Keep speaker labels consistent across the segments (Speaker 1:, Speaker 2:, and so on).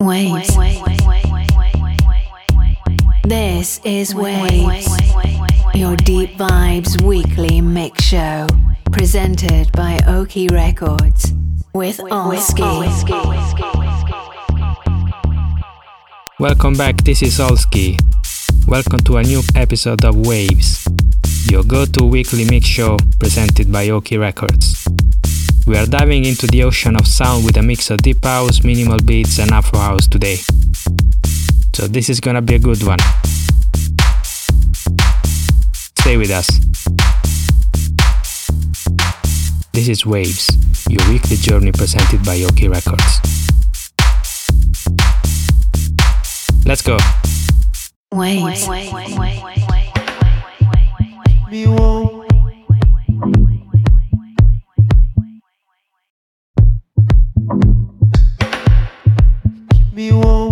Speaker 1: Waves. This is Waves, your deep vibes weekly mix show, presented by Oki Records with Olski.
Speaker 2: Welcome back, this is Olski. Welcome to a new episode of Waves, your go to weekly mix show presented by Oki Records. We are diving into the ocean of sound with a mix of deep house, minimal beats, and afro house today. So, this is gonna be a good one. Stay with us. This is Waves, your weekly journey presented by Oki Records. Let's go.
Speaker 1: Waves.
Speaker 3: Me won't me won't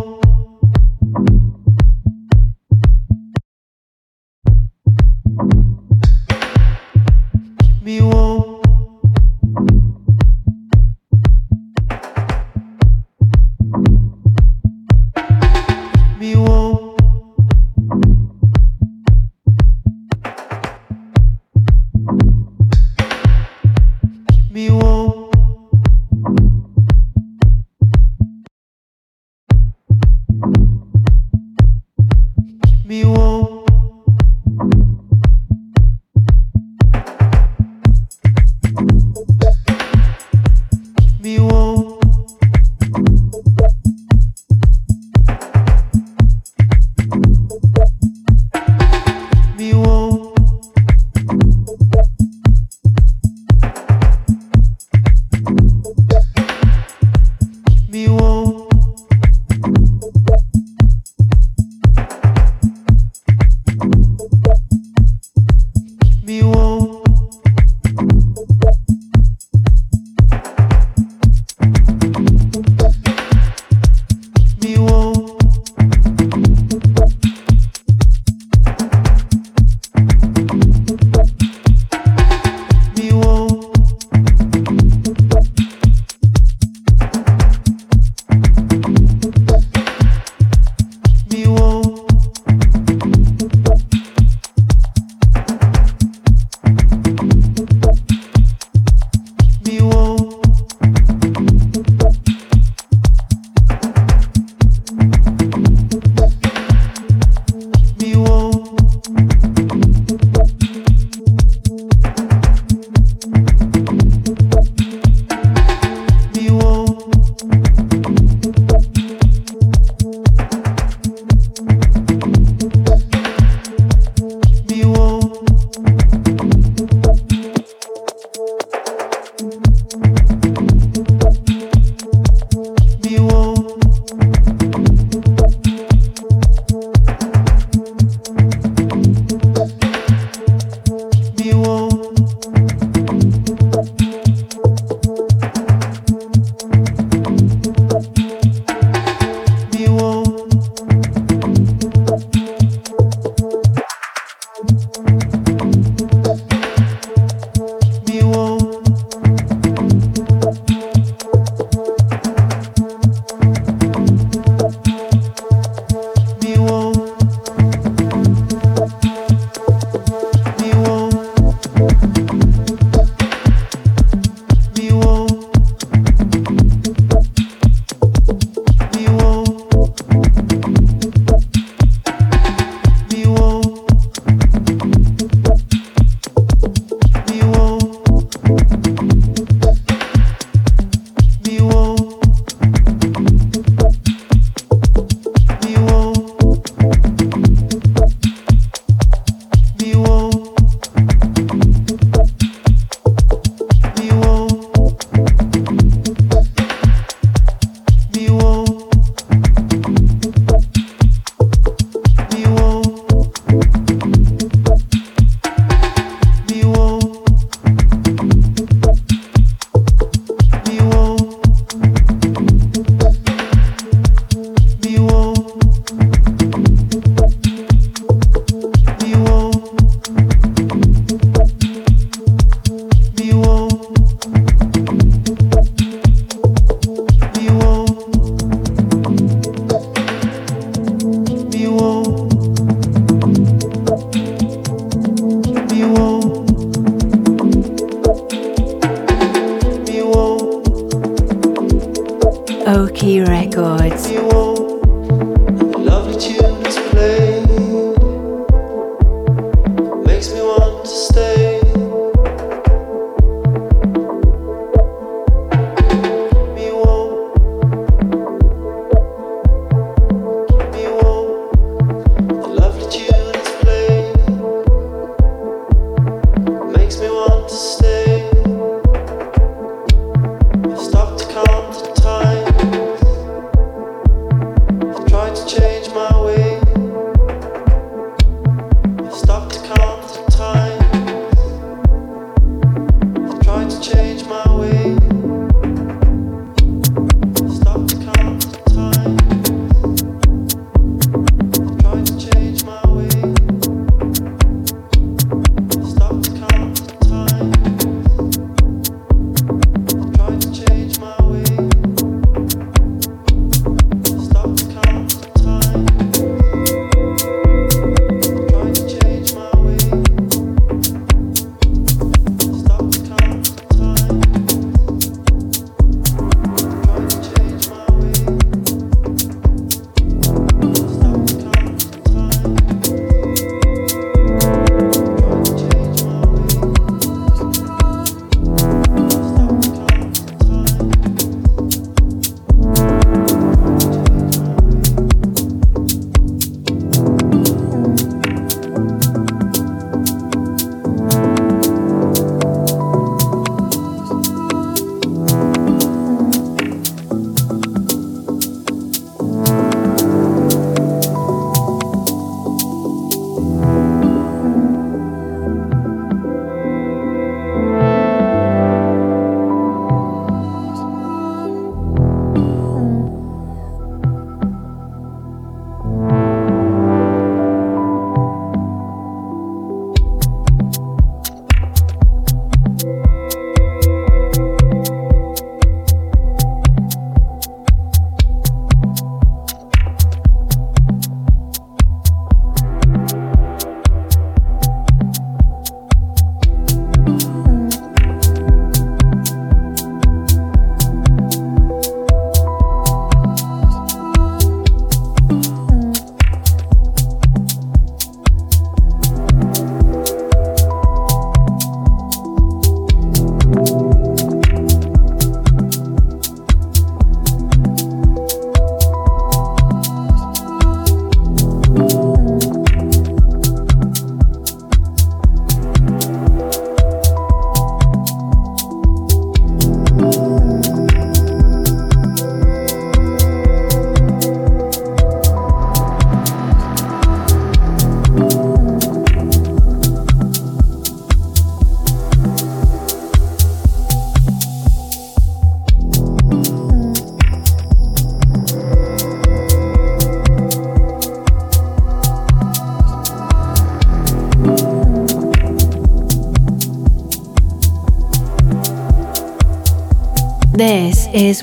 Speaker 1: Is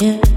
Speaker 4: Tears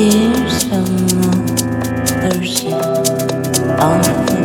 Speaker 5: hear someone urging on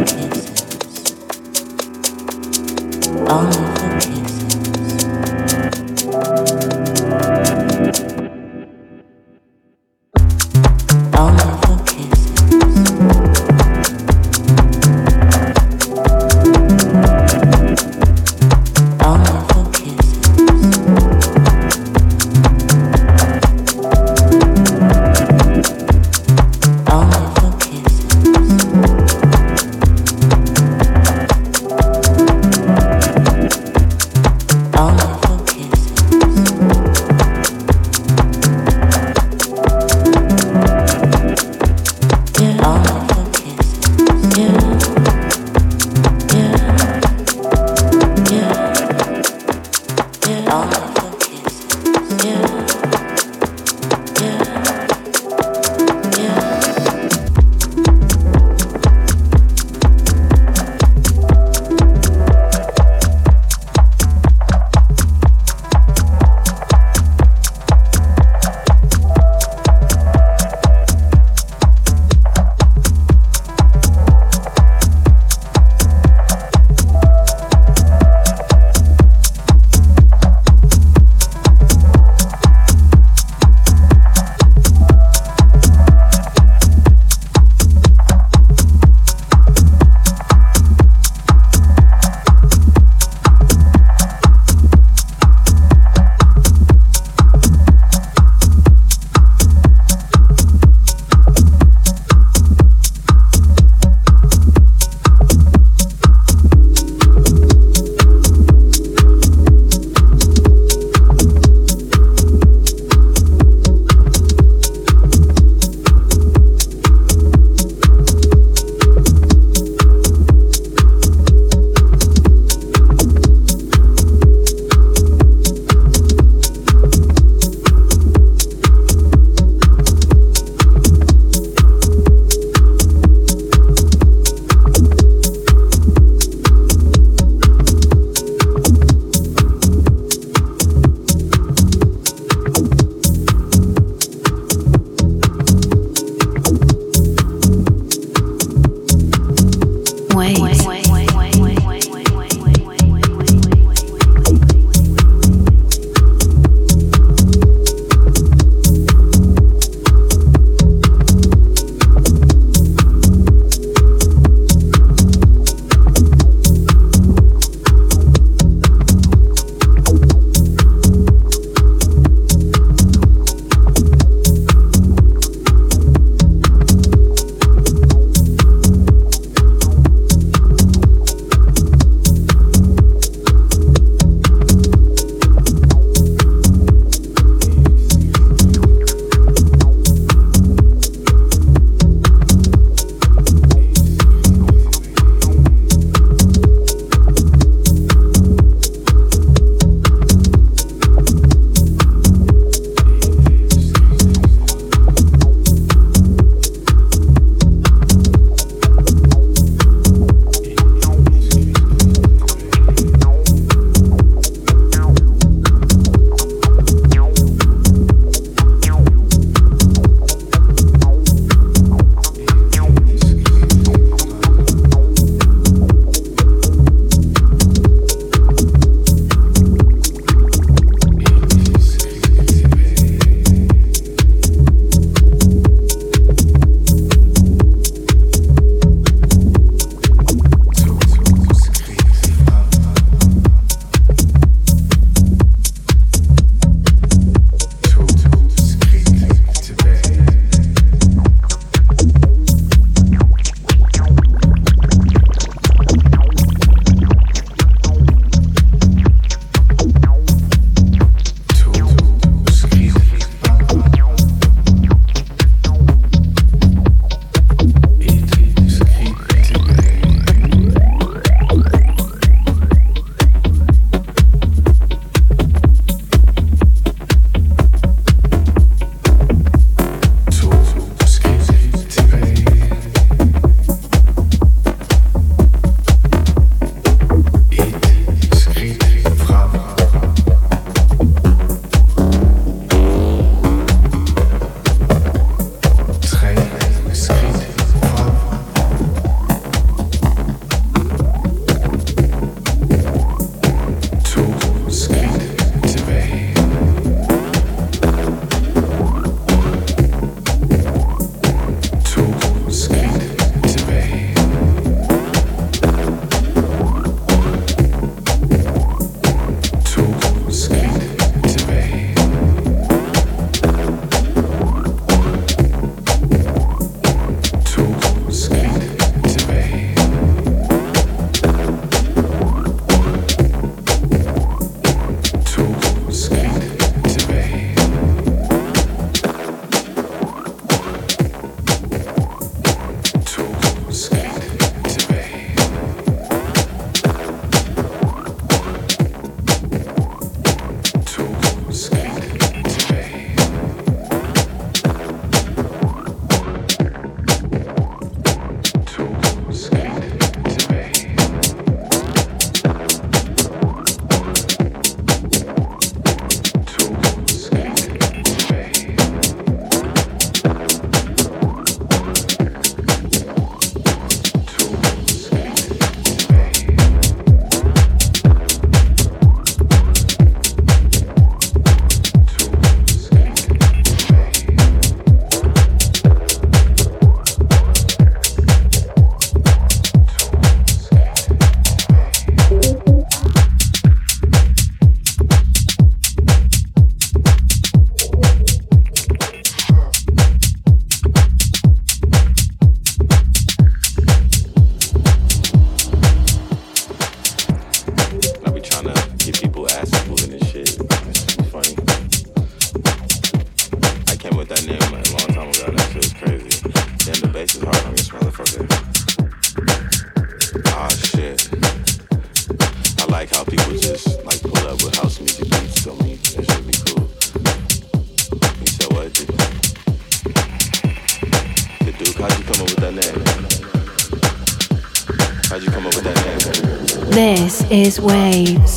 Speaker 6: is Waves.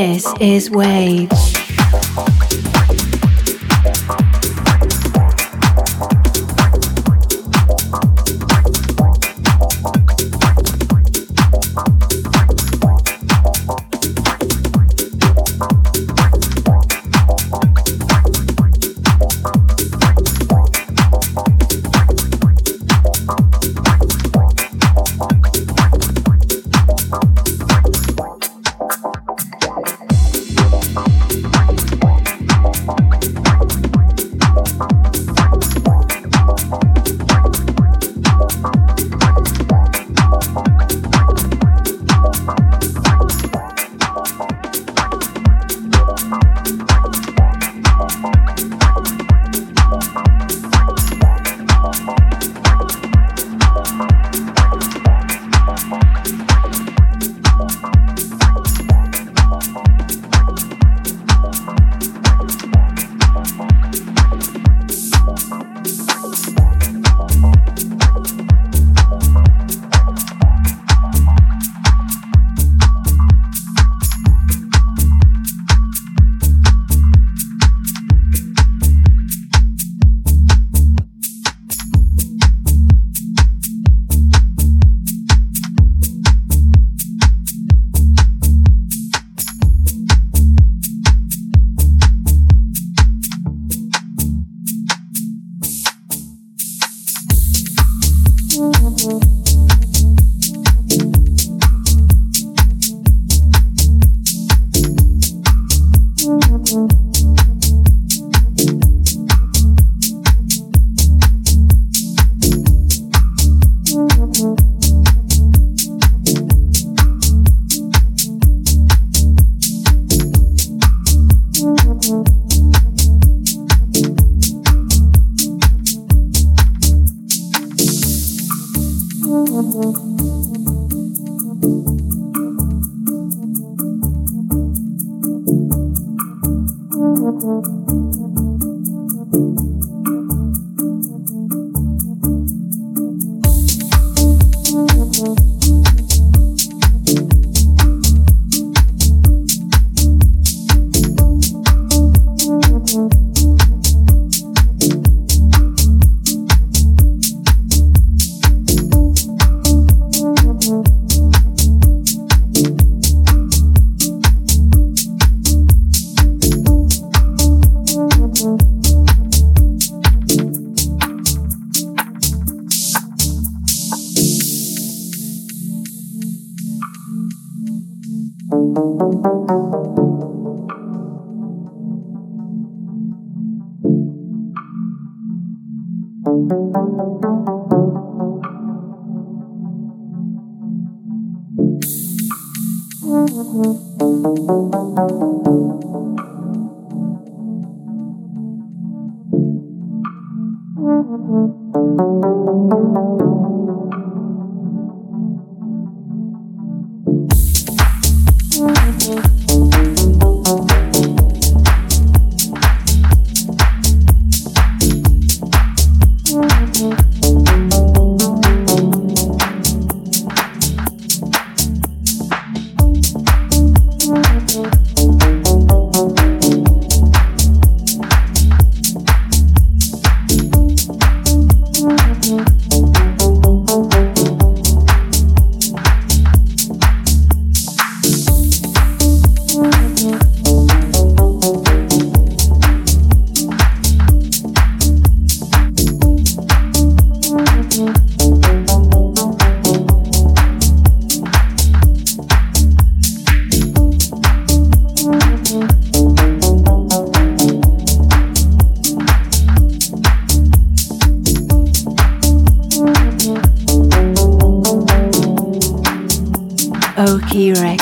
Speaker 5: This
Speaker 1: is Waves.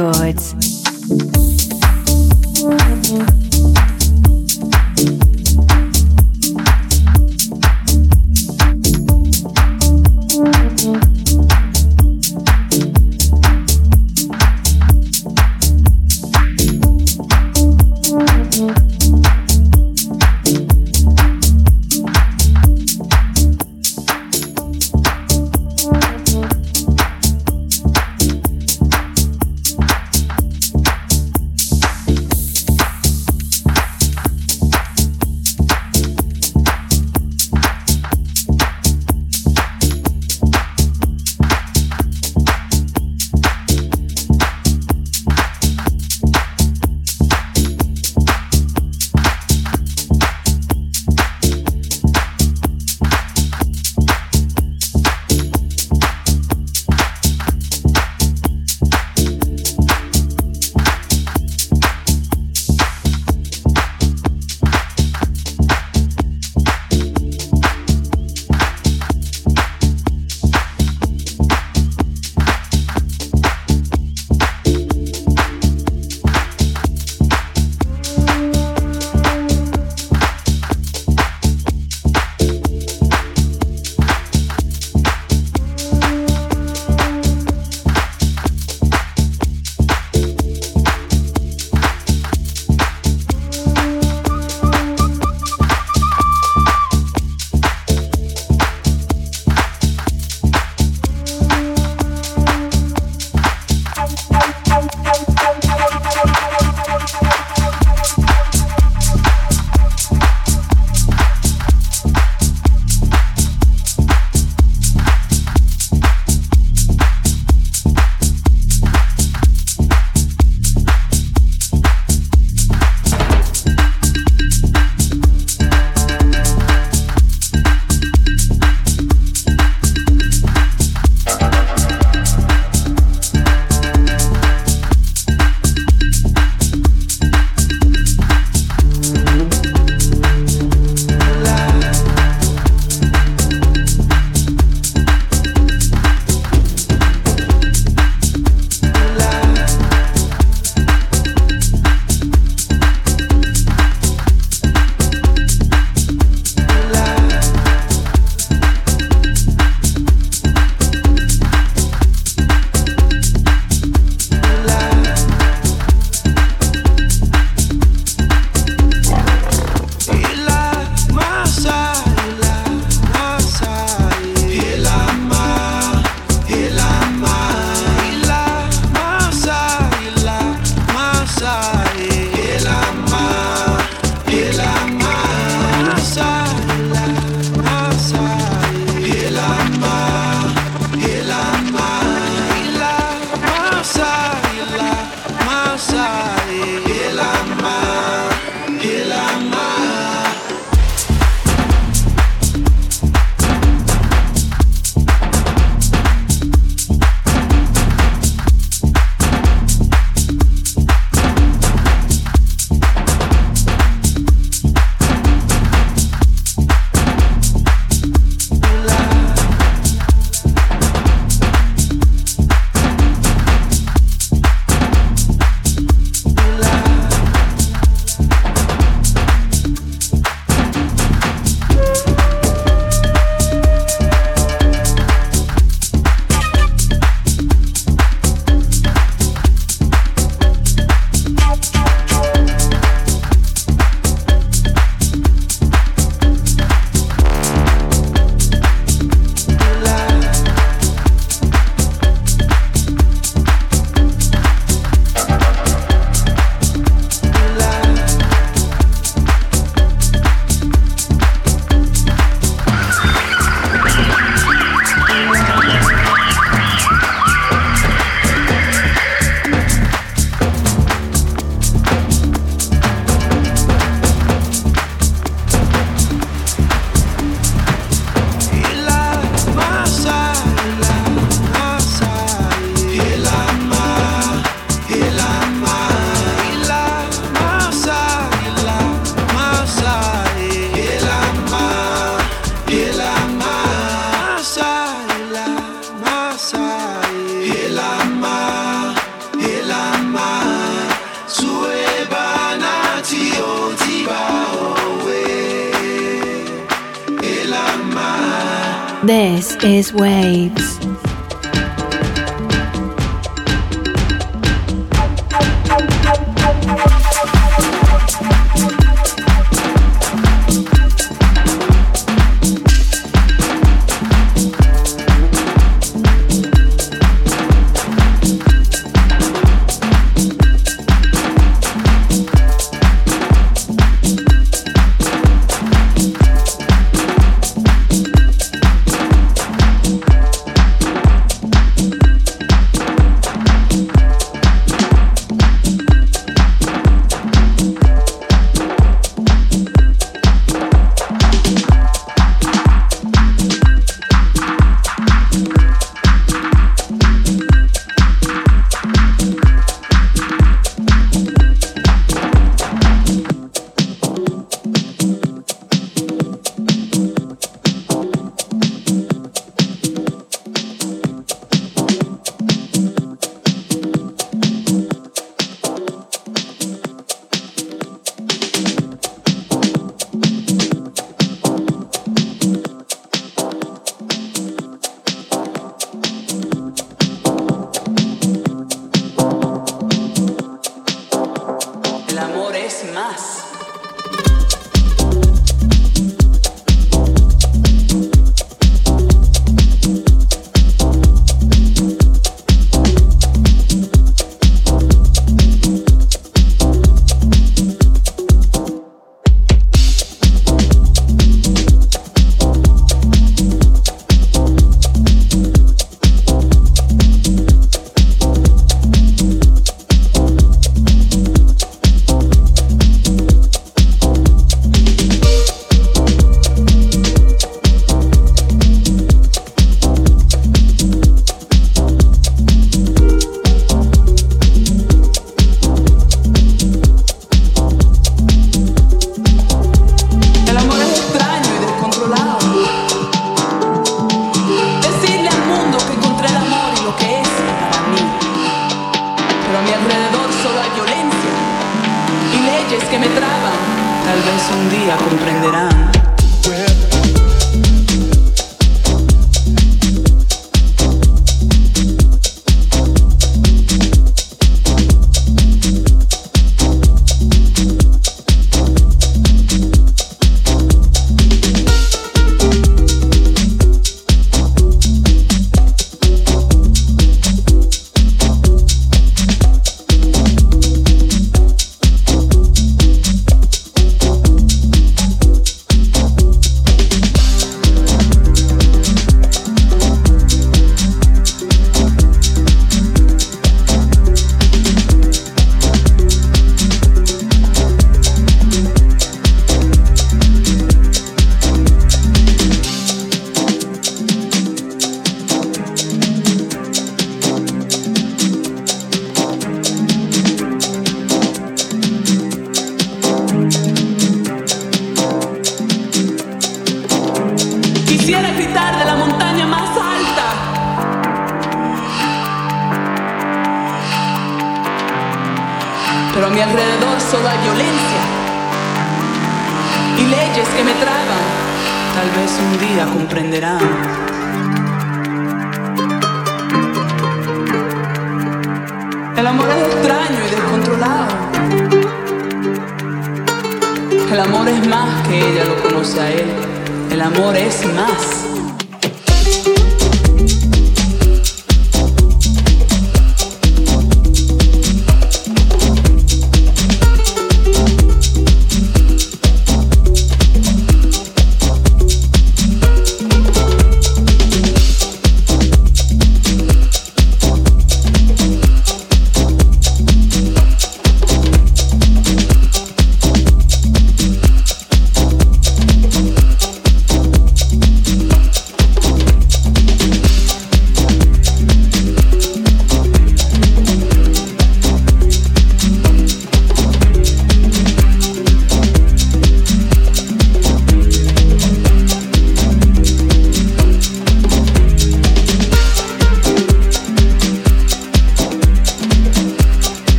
Speaker 1: Records.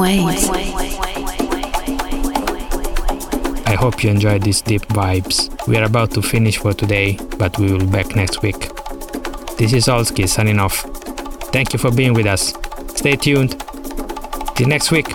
Speaker 6: Waves.
Speaker 2: I hope you enjoyed these deep vibes. We are about to finish for today, but we will be back next week. This is Olski signing off. Thank you for being with us. Stay tuned. Till next week.